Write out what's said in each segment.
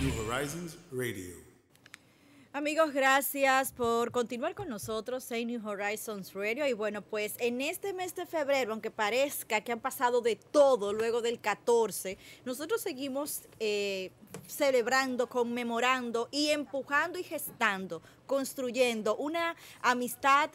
New Horizons Radio. Amigos, gracias por continuar con nosotros en New Horizons Radio. Y bueno, pues en este mes de febrero, aunque parezca que han pasado de todo luego del 14, nosotros seguimos eh, celebrando, conmemorando y empujando y gestando, construyendo una amistad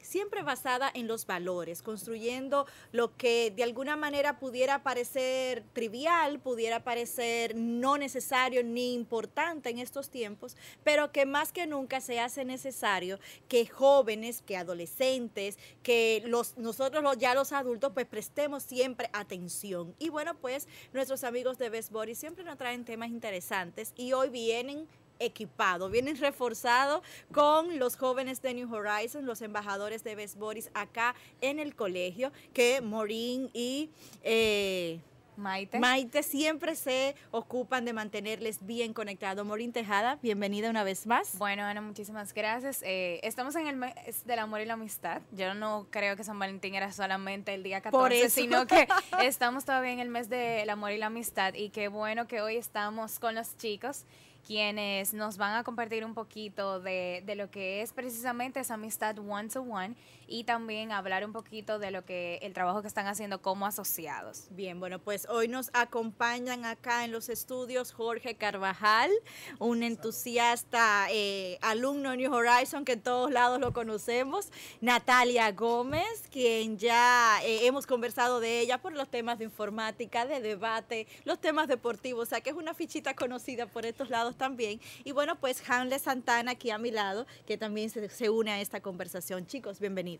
siempre basada en los valores, construyendo lo que de alguna manera pudiera parecer trivial, pudiera parecer no necesario ni importante en estos tiempos, pero que más que nunca se hace necesario que jóvenes, que adolescentes, que los, nosotros los, ya los adultos, pues prestemos siempre atención. Y bueno, pues nuestros amigos de Best Body siempre nos traen temas interesantes y hoy vienen equipado, vienen reforzados con los jóvenes de New Horizons, los embajadores de Best Boris acá en el colegio, que Morín y... Eh, Maite. Maite siempre se ocupan de mantenerles bien conectados. Morín Tejada, bienvenida una vez más. Bueno, Ana, muchísimas gracias. Eh, estamos en el mes del amor y la amistad. Yo no creo que San Valentín era solamente el día 14, sino que estamos todavía en el mes del amor y la amistad. Y qué bueno que hoy estamos con los chicos quienes nos van a compartir un poquito de, de, lo que es precisamente esa amistad one to one y también hablar un poquito de lo que el trabajo que están haciendo como asociados. Bien, bueno, pues hoy nos acompañan acá en los estudios Jorge Carvajal, un entusiasta eh, alumno New Horizon que en todos lados lo conocemos, Natalia Gómez, quien ya eh, hemos conversado de ella por los temas de informática, de debate, los temas deportivos, o sea que es una fichita conocida por estos lados también. Y bueno, pues Hanle Santana aquí a mi lado, que también se une a esta conversación. Chicos, bienvenidos.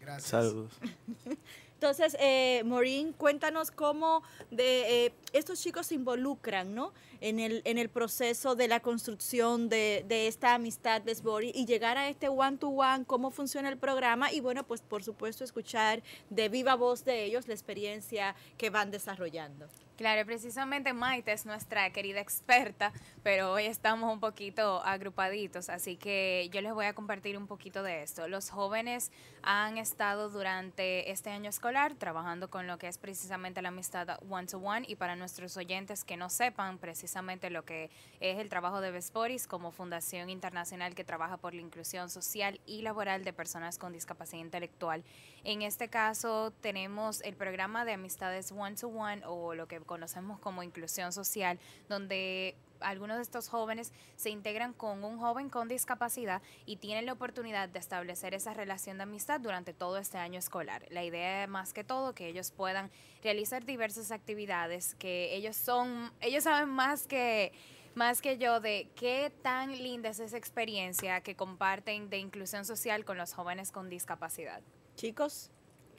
Gracias. Saludos. Entonces, eh, Maureen, cuéntanos cómo de, eh, estos chicos se involucran ¿no? En, el, en el proceso de la construcción de, de esta amistad de Sbori y llegar a este one-to-one, cómo funciona el programa y bueno, pues por supuesto escuchar de viva voz de ellos la experiencia que van desarrollando. Claro, precisamente Maite es nuestra querida experta, pero hoy estamos un poquito agrupaditos, así que yo les voy a compartir un poquito de esto. Los jóvenes han estado durante este año escolar trabajando con lo que es precisamente la amistad one-to-one y para nuestros oyentes que no sepan precisamente lo que es el trabajo de Vesporis como fundación internacional que trabaja por la inclusión social y laboral de personas con discapacidad intelectual. En este caso tenemos el programa de amistades one-to-one o lo que conocemos como inclusión social, donde algunos de estos jóvenes se integran con un joven con discapacidad y tienen la oportunidad de establecer esa relación de amistad durante todo este año escolar. La idea es más que todo que ellos puedan realizar diversas actividades, que ellos son, ellos saben más que más que yo de qué tan linda es esa experiencia que comparten de inclusión social con los jóvenes con discapacidad. Chicos,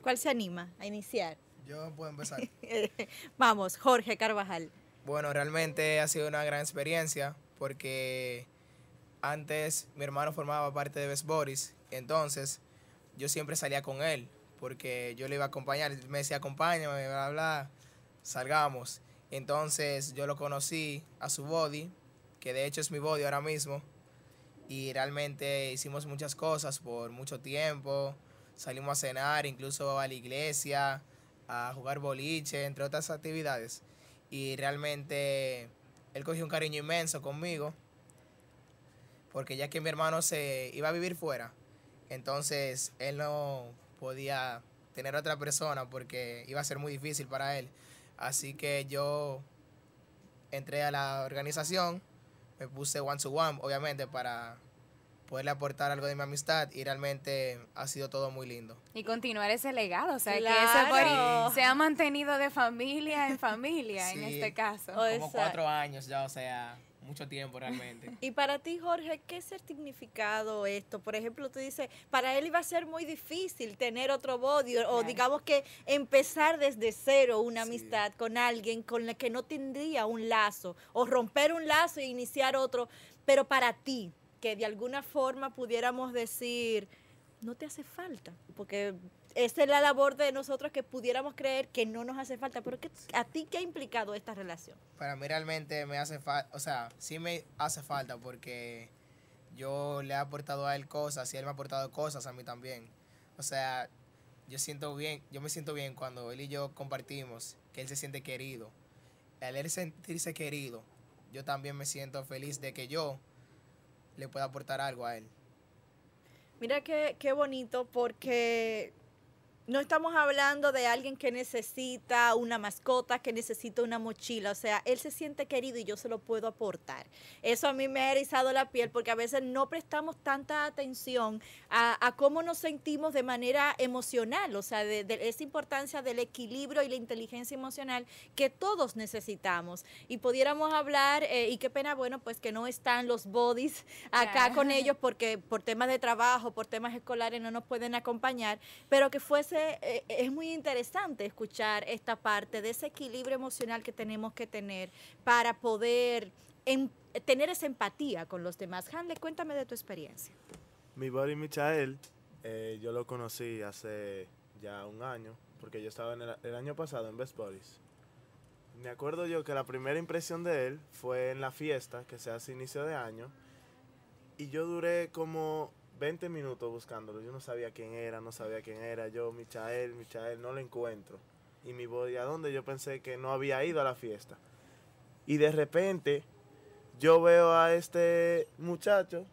¿cuál se anima a iniciar? Yo puedo empezar. Vamos, Jorge Carvajal. Bueno, realmente ha sido una gran experiencia porque antes mi hermano formaba parte de Best Boris, entonces yo siempre salía con él porque yo le iba a acompañar, me decía acompáñame, bla, bla, salgamos. Entonces yo lo conocí a su body, que de hecho es mi body ahora mismo, y realmente hicimos muchas cosas por mucho tiempo, salimos a cenar, incluso a la iglesia, a jugar boliche, entre otras actividades. Y realmente él cogió un cariño inmenso conmigo, porque ya que mi hermano se iba a vivir fuera, entonces él no podía tener otra persona porque iba a ser muy difícil para él. Así que yo entré a la organización, me puse one to one, obviamente, para poderle aportar algo de mi amistad y realmente ha sido todo muy lindo. Y continuar ese legado, o sea, que ese se ha mantenido de familia en familia en este caso. Como cuatro años ya, o sea, mucho tiempo realmente. Y para ti, Jorge, ¿qué es el significado esto? Por ejemplo, tú dices, para él iba a ser muy difícil tener otro body o, digamos que empezar desde cero una Sí. amistad con alguien con la que no tendría un lazo o romper un lazo e iniciar otro, pero para ti, que de alguna forma pudiéramos decir, no te hace falta, porque esa es la labor de nosotros que pudiéramos creer que no nos hace falta, pero ¿qué- ¿a ti qué ha implicado esta relación? Para mí realmente me hace falta, o sea, sí me hace falta porque yo le he aportado a él cosas y él me ha aportado cosas a mí también. O sea, yo siento bien, yo me siento bien cuando él y yo compartimos, que él se siente querido. Al él sentirse querido, yo también me siento feliz de que yo le pueda aportar algo a él. Mira qué, qué bonito porque no estamos hablando de alguien que necesita una mascota, que necesita una mochila. O sea, él se siente querido y yo se lo puedo aportar. Eso a mí me ha erizado la piel porque a veces no prestamos tanta atención a, a cómo nos sentimos de manera emocional. O sea, de, de esa importancia del equilibrio y la inteligencia emocional que todos necesitamos. Y pudiéramos hablar, eh, y qué pena, bueno, pues que no están los bodies acá con ellos porque por temas de trabajo, por temas escolares no nos pueden acompañar, pero que fuese, eh, es muy interesante escuchar esta parte de ese equilibrio emocional que tenemos que tener para poder em- tener esa empatía con los demás. Hanley, cuéntame de tu experiencia. Mi buddy Michael, eh, yo lo conocí hace ya un año, porque yo estaba en el, el año pasado en Best Buddies. Me acuerdo yo que la primera impresión de él fue en la fiesta, que se hace inicio de año, y yo duré como 20 minutos buscándolo. Yo no sabía quién era, no sabía quién era. Yo, Michael, Michael, no lo encuentro. Y mi buddy, ¿a dónde? Yo pensé que no había ido a la fiesta. Y de repente, yo veo a este muchacho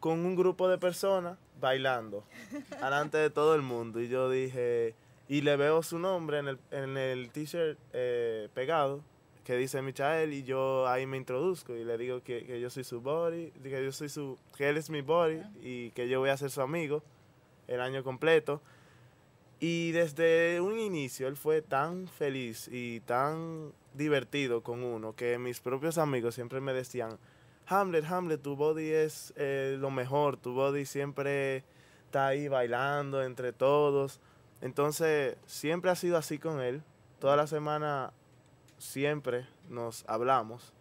con un grupo de personas bailando delante de todo el mundo. Y yo dije, y le veo su nombre en el, en el t-shirt eh, pegado, que dice Michael, y yo ahí me introduzco y le digo que, que yo soy su body, que yo soy su, que él es mi body y que yo voy a ser su amigo el año completo. Y desde un inicio él fue tan feliz y tan divertido con uno que mis propios amigos siempre me decían, Hamlet, Hamlet, tu body es eh, lo mejor, tu body siempre está ahí bailando entre todos. Entonces, siempre ha sido así con él. Toda la semana siempre nos hablamos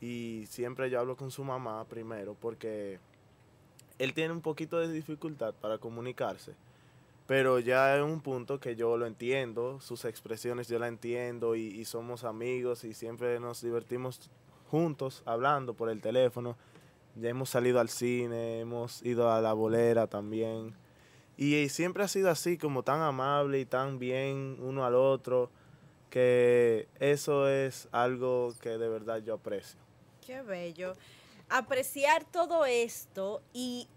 y siempre yo hablo con su mamá primero porque él tiene un poquito de dificultad para comunicarse. Pero ya es un punto que yo lo entiendo, sus expresiones yo la entiendo y, y somos amigos y siempre nos divertimos juntos hablando por el teléfono. Ya hemos salido al cine, hemos ido a la bolera también. Y siempre ha sido así, como tan amable y tan bien uno al otro, que eso es algo que de verdad yo aprecio. Qué bello. Apreciar todo esto y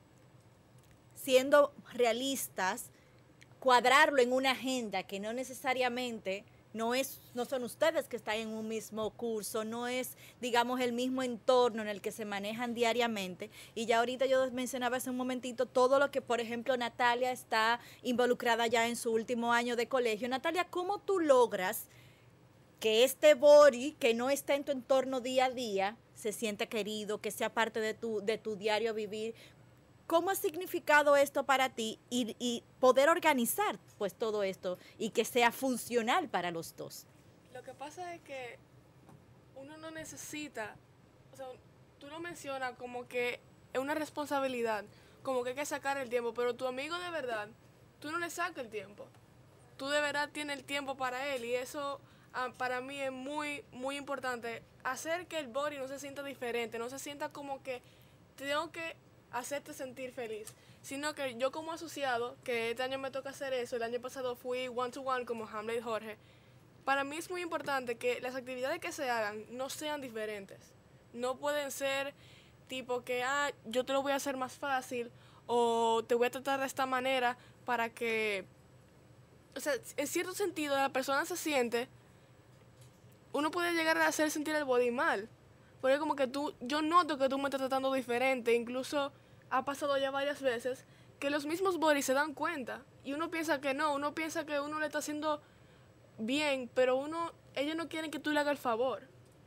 siendo realistas, cuadrarlo en una agenda que no necesariamente no es no son ustedes que están en un mismo curso, no es digamos el mismo entorno en el que se manejan diariamente y ya ahorita yo mencionaba hace un momentito todo lo que por ejemplo Natalia está involucrada ya en su último año de colegio. Natalia, ¿cómo tú logras que este body que no está en tu entorno día a día se sienta querido, que sea parte de tu, de tu diario vivir. ¿Cómo ha significado esto para ti y, y poder organizar pues todo esto y que sea funcional para los dos? Lo que pasa es que uno no necesita, o sea, tú lo mencionas como que es una responsabilidad, como que hay que sacar el tiempo, pero tu amigo de verdad, tú no le sacas el tiempo. Tú de verdad tienes el tiempo para él y eso ah, para mí es muy, muy importante. Hacer que el body no se sienta diferente, no se sienta como que tengo que hacerte sentir feliz, sino que yo como asociado, que este año me toca hacer eso, el año pasado fui one to one como Hamlet Jorge, para mí es muy importante que las actividades que se hagan no sean diferentes. No pueden ser tipo que, ah, yo te lo voy a hacer más fácil o te voy a tratar de esta manera para que, o sea, en cierto sentido la persona se siente, uno puede llegar a hacer sentir el body mal. Porque como que tú, yo noto que tú me estás tratando diferente, incluso ha pasado ya varias veces que los mismos bodies se dan cuenta y uno piensa que no, uno piensa que uno le está haciendo bien, pero uno, ellos no quieren que tú le hagas el favor.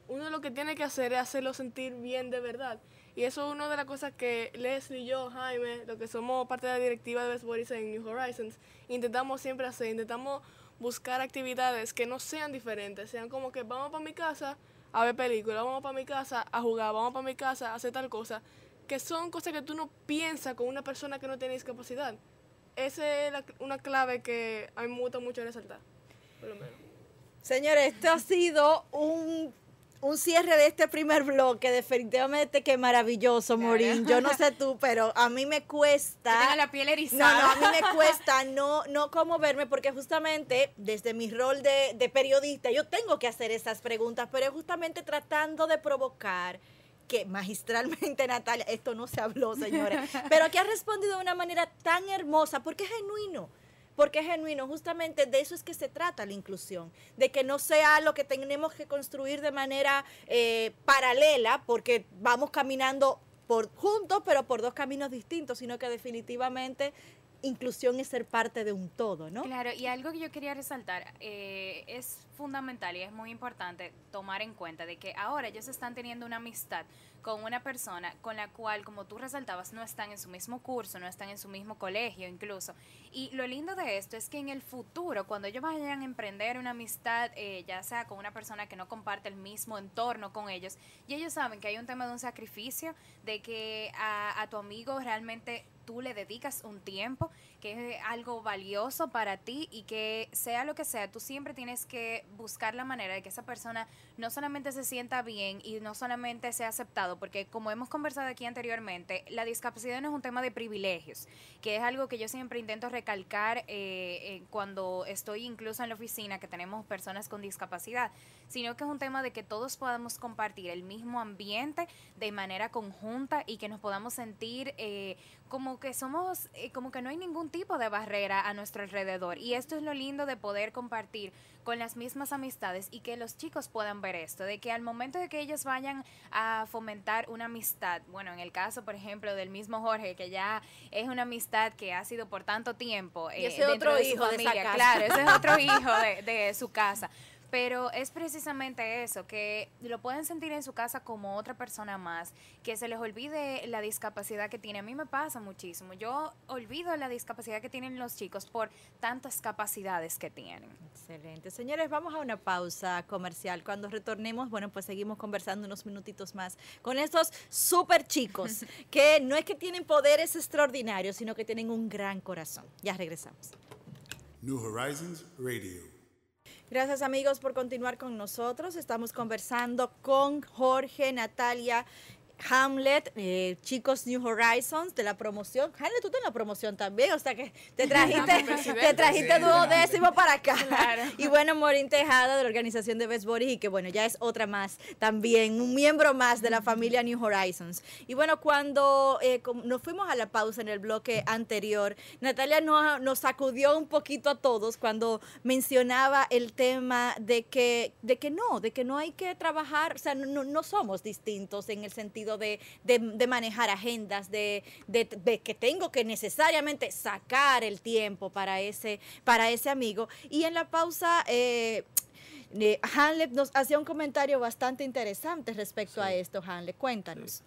uno lo que tiene que hacer es hacerlo sentir bien de verdad. Y eso es una de las cosas que Leslie y yo, Jaime, lo que somos parte de la directiva de Best Boys en New Horizons, intentamos siempre hacer, intentamos buscar actividades que no sean diferentes, sean como que vamos para mi casa a ver películas, vamos para mi casa a jugar, vamos para mi casa a hacer tal cosa, que son cosas que tú no piensas con una persona que no tiene discapacidad. Esa es la- una clave que a mí me gusta mucho resaltar, por lo menos. Señores, esto ha sido un, un cierre de este primer bloque, definitivamente que maravilloso, Morín. Yo no sé tú, pero a mí me cuesta... Tengo la piel No, erizada. no, a mí me cuesta no, no como verme porque justamente desde mi rol de, de periodista yo tengo que hacer esas preguntas, pero es justamente tratando de provocar que magistralmente Natalia, esto no se habló, señores, pero que ha respondido de una manera tan hermosa porque es genuino. Porque es genuino, justamente de eso es que se trata la inclusión, de que no sea lo que tenemos que construir de manera eh, paralela, porque vamos caminando por juntos, pero por dos caminos distintos, sino que definitivamente inclusión es ser parte de un todo, ¿no? Claro, y algo que yo quería resaltar, eh, es fundamental y es muy importante tomar en cuenta de que ahora ellos están teniendo una amistad con una persona con la cual, como tú resaltabas, no están en su mismo curso, no están en su mismo colegio incluso. Y lo lindo de esto es que en el futuro, cuando ellos vayan a emprender una amistad, eh, ya sea con una persona que no comparte el mismo entorno con ellos, y ellos saben que hay un tema de un sacrificio, de que a, a tu amigo realmente tú le dedicas un tiempo, que es algo valioso para ti y que sea lo que sea, tú siempre tienes que buscar la manera de que esa persona no solamente se sienta bien y no solamente sea aceptado, porque como hemos conversado aquí anteriormente, la discapacidad no es un tema de privilegios, que es algo que yo siempre intento recalcar eh, eh, cuando estoy incluso en la oficina, que tenemos personas con discapacidad, sino que es un tema de que todos podamos compartir el mismo ambiente de manera conjunta y que nos podamos sentir eh, como que somos, eh, como que no hay ningún tipo de barrera a nuestro alrededor. Y esto es lo lindo de poder compartir con las mismas amistades y que los chicos puedan ver esto, de que al momento de que ellos vayan a fomentar una amistad, bueno, en el caso, por ejemplo, del mismo Jorge, que ya es una amistad que ha sido por tanto tiempo Y eh, ese dentro otro de hijo de esa familia, casa. claro, ese es otro hijo de, de su casa. Pero es precisamente eso, que lo pueden sentir en su casa como otra persona más, que se les olvide la discapacidad que tiene. A mí me pasa muchísimo. Yo olvido la discapacidad que tienen los chicos por tantas capacidades que tienen. Excelente. Señores, vamos a una pausa comercial. Cuando retornemos, bueno, pues seguimos conversando unos minutitos más con estos súper chicos que no es que tienen poderes extraordinarios, sino que tienen un gran corazón. Ya regresamos. New Horizons Radio. Gracias amigos por continuar con nosotros. Estamos conversando con Jorge, Natalia, Hamlet, eh, chicos New Horizons de la promoción. Hamlet, tú estás en la promoción también, o sea que te trajiste, te trajiste duodécimo para acá. Claro. Y bueno, Morín Tejada de la organización de Best Boys y que bueno, ya es otra más también, un miembro más de la familia New Horizons. Y bueno, cuando eh, nos fuimos a la pausa en el bloque anterior, Natalia nos, nos sacudió un poquito a todos cuando mencionaba el tema de que, de que no, de que no hay que trabajar, o sea, no, no somos distintos en el sentido de, de- de manejar agendas, de, de- que tengo que necesariamente sacar el tiempo para ese, para ese amigo. Y en la pausa, eh, eh, nos hacía un comentario bastante interesante respecto a esto, Hanley. Cuéntanos.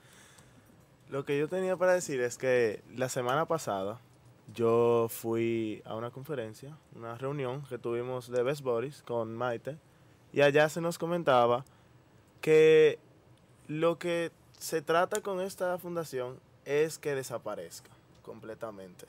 Lo que yo tenía para decir es que la semana pasada yo fui a una conferencia, una reunión que tuvimos de Best Boys con Maite y allá se nos comentaba que lo que se trata con esta fundación es que desaparezca completamente.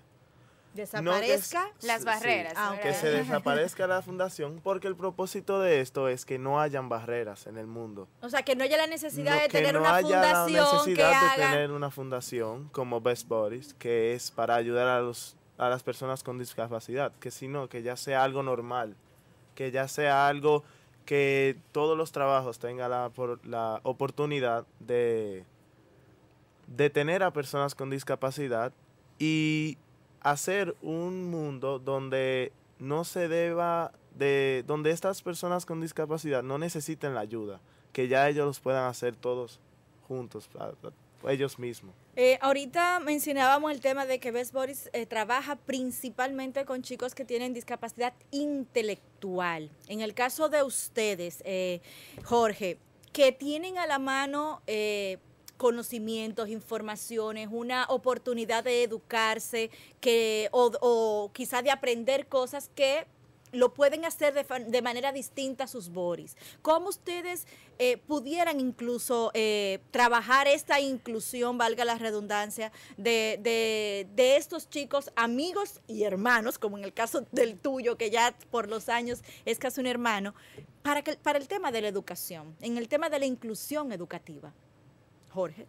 Desaparezca. Las Sí, barreras, Ah, ¿verdad? Que se desaparezca la fundación porque el propósito de esto es que no hayan barreras en el mundo. O sea, que no haya la necesidad No- de tener no una haya la fundación que necesidad de haga. tener una fundación como Best Bodies, que es para ayudar a, los, a las personas con discapacidad, que sino que ya sea algo normal, que ya sea algo que todos los trabajos tengan la, la oportunidad de, de tener a personas con discapacidad y hacer un mundo donde no se deba de donde estas personas con discapacidad no necesiten la ayuda, que ya ellos los puedan hacer todos juntos, ellos mismos. Eh, ahorita mencionábamos el tema de que Best Boys eh, trabaja principalmente con chicos que tienen discapacidad intelectual. En el caso de ustedes, eh, Jorge, que tienen a la mano eh, conocimientos, informaciones, una oportunidad de educarse, que, o, o quizá de aprender cosas que lo pueden hacer de, de manera distinta a sus boris. ¿Cómo ustedes eh, pudieran incluso eh, trabajar esta inclusión, valga la redundancia, de, de- de estos chicos, amigos y hermanos, como en el caso del tuyo, que ya por los años es casi un hermano, para, que, para el tema de la educación, en el tema de la inclusión educativa? Jorge.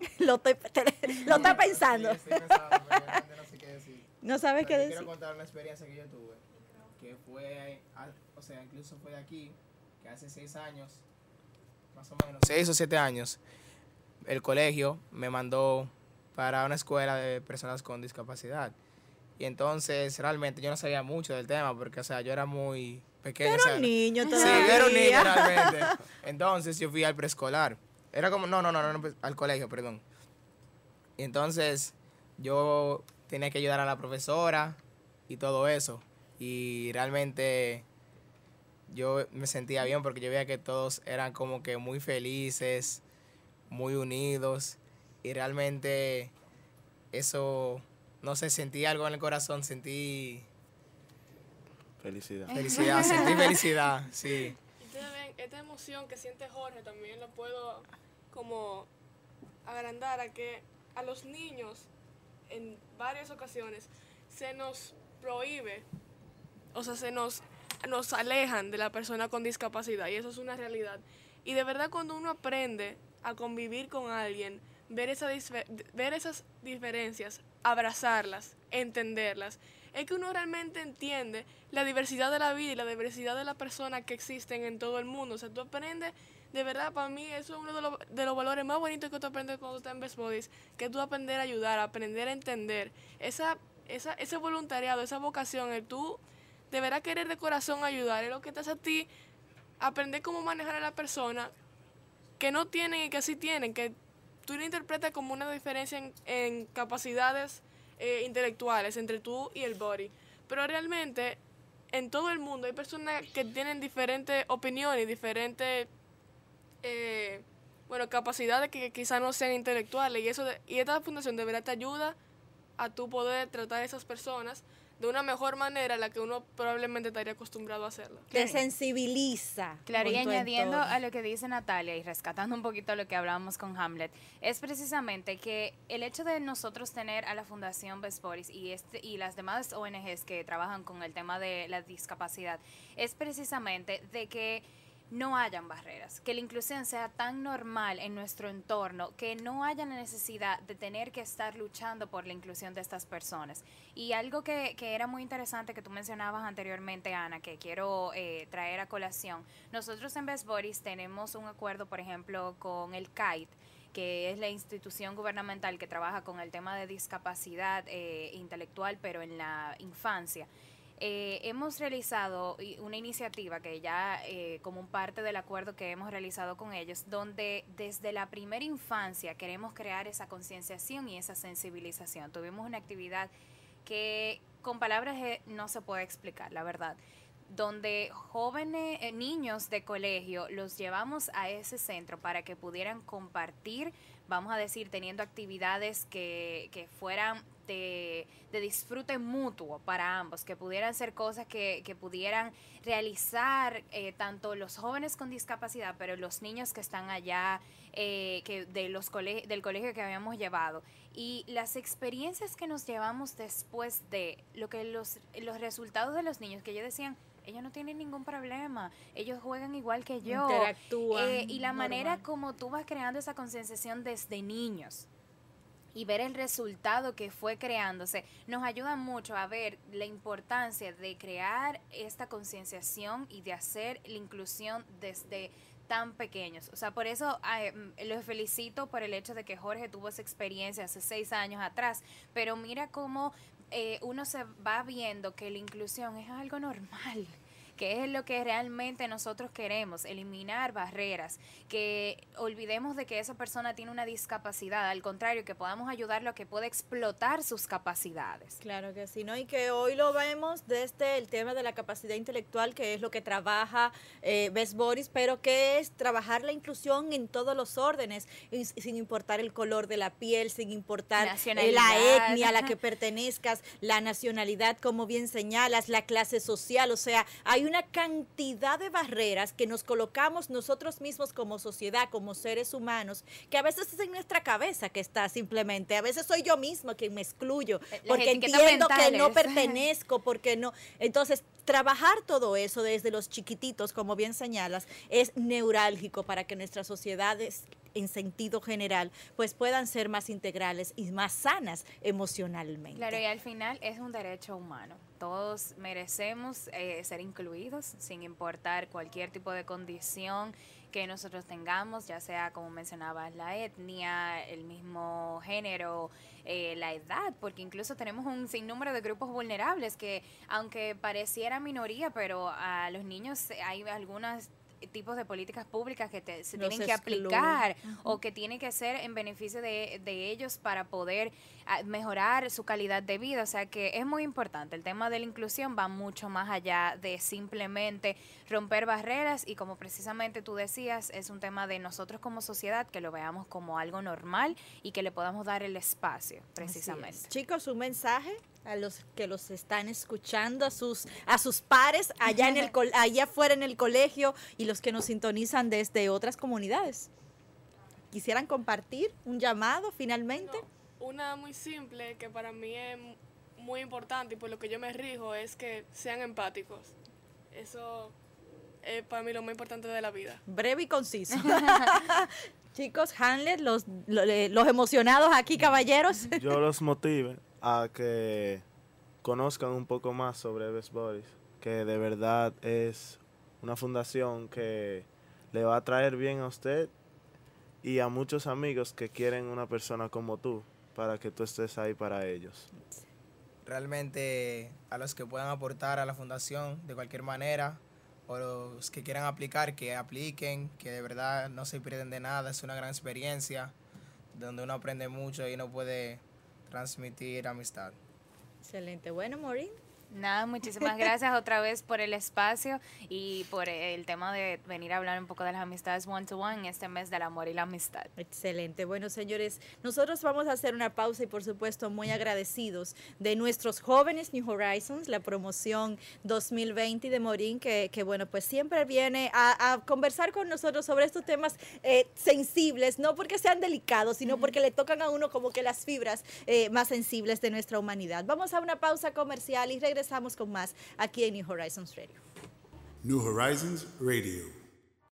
Lo, estoy- lo está pensando. Sí, estoy pensando, realmente no sé qué decir. No sabes Pero qué decir. Quiero contar una experiencia que yo tuve, que fue, o sea, incluso fue de aquí, que hace seis años, más o menos, seis o siete años, el colegio me mandó para una escuela de personas con discapacidad. Y entonces realmente yo no sabía mucho del tema porque, o sea, yo era muy pequeño. o Era sea, un niño Sí, yo era un niño todavía. realmente. Entonces yo fui al preescolar. Era como, no, no, no, no, no, al colegio, perdón. Y entonces yo tenía que ayudar a la profesora y todo eso. Y realmente yo me sentía bien porque yo veía que todos eran como que muy felices, muy unidos. Y realmente eso, no sé, sentí algo en el corazón, sentí Felicidad. felicidad, sentí felicidad, sí. Ustedes ven, esta emoción que siente Jorge también lo puedo como agrandar a que a los niños en varias ocasiones se nos prohíbe, o sea, se nos, nos alejan de la persona con discapacidad y eso es una realidad. Y de verdad cuando uno aprende a convivir con alguien, ver, esa ver esas diferencias, abrazarlas, entenderlas, es que uno realmente entiende la diversidad de la vida y la diversidad de las personas que existen en todo el mundo. O sea, tú aprendes, de verdad, para mí eso es uno de los, de los valores más bonitos que tú aprendes cuando estás en Best Buddies, que tú aprender a ayudar, aprender a entender. Esa, esa, ese voluntariado, esa vocación, el tú de verdad querer de corazón ayudar, es lo que te hace a ti aprender cómo manejar a la persona que no tienen y que sí tienen, que tú lo interpretas como una diferencia en, en capacidades eh, intelectuales entre tú y el body. Pero realmente en todo el mundo hay personas que tienen diferentes opiniones, diferentes eh, bueno, capacidades que quizás no sean intelectuales. Y, eso de- y esta fundación de verdad te ayuda a tú poder tratar a esas personas de una mejor manera a la que uno probablemente estaría acostumbrado a hacerlo. Te sensibiliza. Claro, y añadiendo entorno. a lo que dice Natalia y rescatando un poquito lo que hablábamos con Hamlet, es precisamente que el hecho de nosotros tener a la Fundación Boys y, este, y las demás ONGs que trabajan con el tema de la discapacidad, es precisamente de que no hayan barreras, que la inclusión sea tan normal en nuestro entorno, que no haya la necesidad de tener que estar luchando por la inclusión de estas personas. Y algo que, que era muy interesante que tú mencionabas anteriormente, Ana, que quiero eh, traer a colación, nosotros en Best Bodies tenemos un acuerdo, por ejemplo, con el CAIT, que es la institución gubernamental que trabaja con el tema de discapacidad eh, intelectual, pero en la infancia. Eh, hemos realizado una iniciativa que ya eh, como parte del acuerdo que hemos realizado con ellos, donde desde la primera infancia queremos crear esa concienciación y esa sensibilización. Tuvimos una actividad que con palabras eh, no se puede explicar, la verdad donde jóvenes, eh, niños de colegio, los llevamos a ese centro para que pudieran compartir, vamos a decir, teniendo actividades que, que fueran de, de disfrute mutuo para ambos, que pudieran ser cosas que, que pudieran realizar eh, tanto los jóvenes con discapacidad, pero los niños que están allá, eh, que de los cole- del colegio que habíamos llevado. Y las experiencias que nos llevamos después de lo que los, los resultados de los niños, que ellos decían, ellos no tienen ningún problema, ellos juegan igual que yo. Interactúan Eh, y la manera como tú vas creando esa concienciación desde niños y ver el resultado que fue creándose nos ayuda mucho a ver la importancia de crear esta concienciación y de hacer la inclusión desde tan pequeños. O sea, por eso eh, los felicito por el hecho de que Jorge tuvo esa experiencia hace seis años atrás, pero mira cómo eh, uno se va viendo que la inclusión es algo normal que es lo que realmente nosotros queremos, eliminar barreras, que olvidemos de que esa persona tiene una discapacidad, al contrario, que podamos ayudarlo a que pueda explotar sus capacidades. Claro que sí, ¿no? Y que hoy lo vemos desde el tema de la capacidad intelectual, que es lo que trabaja eh, Best Boris, pero que es trabajar la inclusión en todos los órdenes, y- sin importar el color de la piel, sin importar eh, la etnia a la que pertenezcas, la nacionalidad, como bien señalas, la clase social, o sea, hay una cantidad de barreras que nos colocamos nosotros mismos como sociedad, como seres humanos, que a veces es en nuestra cabeza que está simplemente, a veces soy yo misma quien me excluyo, porque entiendo que no pertenezco, porque no. Entonces, trabajar todo eso desde los chiquititos, como bien señalas, es neurálgico para que nuestras sociedades en sentido general, pues puedan ser más integrales y más sanas emocionalmente. Claro, y al final es un derecho humano. Todos merecemos eh, ser incluidos sin importar cualquier tipo de condición que nosotros tengamos, ya sea como mencionabas, la etnia, el mismo género, eh, la edad, porque incluso tenemos un sinnúmero de grupos vulnerables que aunque pareciera minoría, pero a los niños hay algunos tipos de políticas públicas que te- se tienen que aplicar o que tiene que ser en beneficio de, de ellos para poder ah, mejorar su calidad de vida. O sea que es muy importante. El tema de la inclusión va mucho más allá de simplemente romper barreras y como precisamente tú decías, es un tema de nosotros como sociedad que lo veamos como algo normal y que le podamos dar el espacio es. precisamente. Chicos, un mensaje a los que los están escuchando, a sus, a sus pares allá, en el, col- allá afuera en el colegio y los que nos sintonizan desde otras comunidades. ¿Quisieran compartir un llamado finalmente? No, una muy simple que para mí es muy importante y por lo que yo me rijo es que sean empáticos. Eso es para mí lo más importante de la vida. Breve y conciso. Chicos, Hanlet, los, lo- le- los emocionados aquí, caballeros. Yo los motive a que conozcan un poco más sobre Best Boys, que de verdad es una fundación que le va a traer bien a usted y a muchos amigos que quieren una persona como tú, para que tú estés ahí para ellos. Realmente a los que puedan aportar a la fundación de cualquier manera o los que quieran aplicar, que apliquen, que de verdad no se pierden de nada, es una gran experiencia donde uno aprende mucho y uno puede transmitir amistad. Excelente. Bueno, Maureen. Nada, muchísimas gracias otra vez por el espacio y por el tema de venir a hablar un poco de las amistades one to one en este mes del amor y la amistad. Excelente. Bueno, señores, nosotros vamos a hacer una pausa y por supuesto muy agradecidos de nuestros jóvenes New Horizons, la promoción 2020 de Morín, que, que, bueno, pues siempre viene a, a conversar con nosotros sobre estos temas eh, sensibles, no porque sean delicados, sino porque le tocan a uno como que las fibras eh, más sensibles de nuestra humanidad. Vamos a una pausa comercial y regresamos con más aquí en New Horizons Radio. New Horizons Radio.